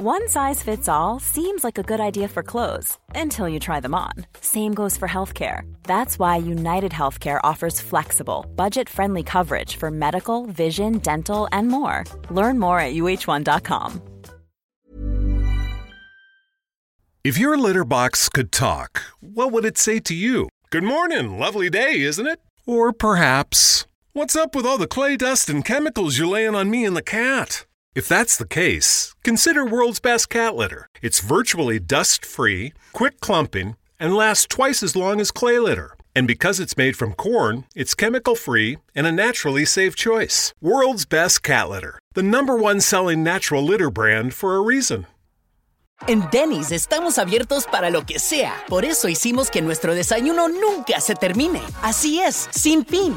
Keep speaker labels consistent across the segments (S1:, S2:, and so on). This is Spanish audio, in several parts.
S1: One size fits all seems like a good idea for clothes until you try them on. Same goes for healthcare. That's why United Healthcare offers flexible, budget friendly coverage for medical, vision, dental, and more. Learn more at uh1.com.
S2: If your litter box could talk, what would it say to you? Good morning, lovely day, isn't it? Or perhaps, What's up with all the clay dust and chemicals you're laying on me and the cat? If that's the case, consider World's Best Cat Litter. It's virtually dust free, quick clumping, and lasts twice as long as clay litter. And because it's made from corn, it's chemical free and a naturally safe choice. World's Best Cat Litter, the number one selling natural litter brand for a reason.
S3: En Denny's estamos abiertos para lo que sea. Por eso hicimos que nuestro desayuno nunca se termine. Así es, sin fin.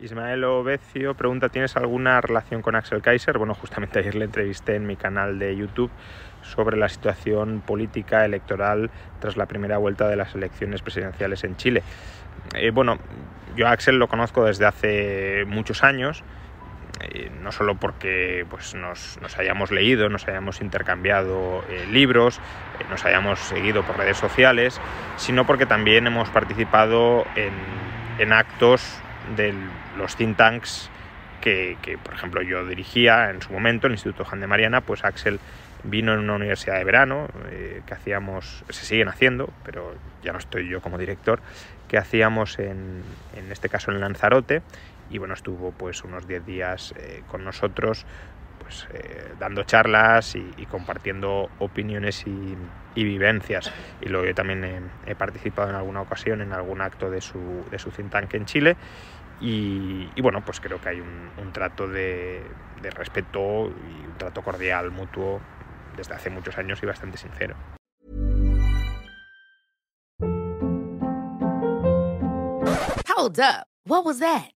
S4: Ismael Obecio pregunta, ¿tienes alguna relación con Axel Kaiser? Bueno, justamente ayer le entrevisté en mi canal de YouTube sobre la situación política electoral tras la primera vuelta de las elecciones presidenciales en Chile. Eh, bueno, yo a Axel lo conozco desde hace muchos años, eh, no solo porque pues, nos, hayamos leído, nos hayamos intercambiado eh, libros, nos hayamos seguido por redes sociales, sino porque también hemos participado en, en actos de los think tanks que, por ejemplo, yo dirigía en su momento, el Instituto Juan de Mariana, pues Axel vino en una universidad de verano eh, que hacíamos, se siguen haciendo, pero ya no estoy yo como director, que hacíamos en, en este caso en Lanzarote y bueno, estuvo pues unos 10 días eh, con nosotros pues eh, dando charlas y, compartiendo opiniones y, vivencias y luego yo también he, participado en alguna ocasión en algún acto de su, de su think tank en Chile y, bueno, pues creo que hay un, trato de, de respeto y un trato cordial mutuo desde hace muchos años y bastante sincero.
S5: Hold up. What was that?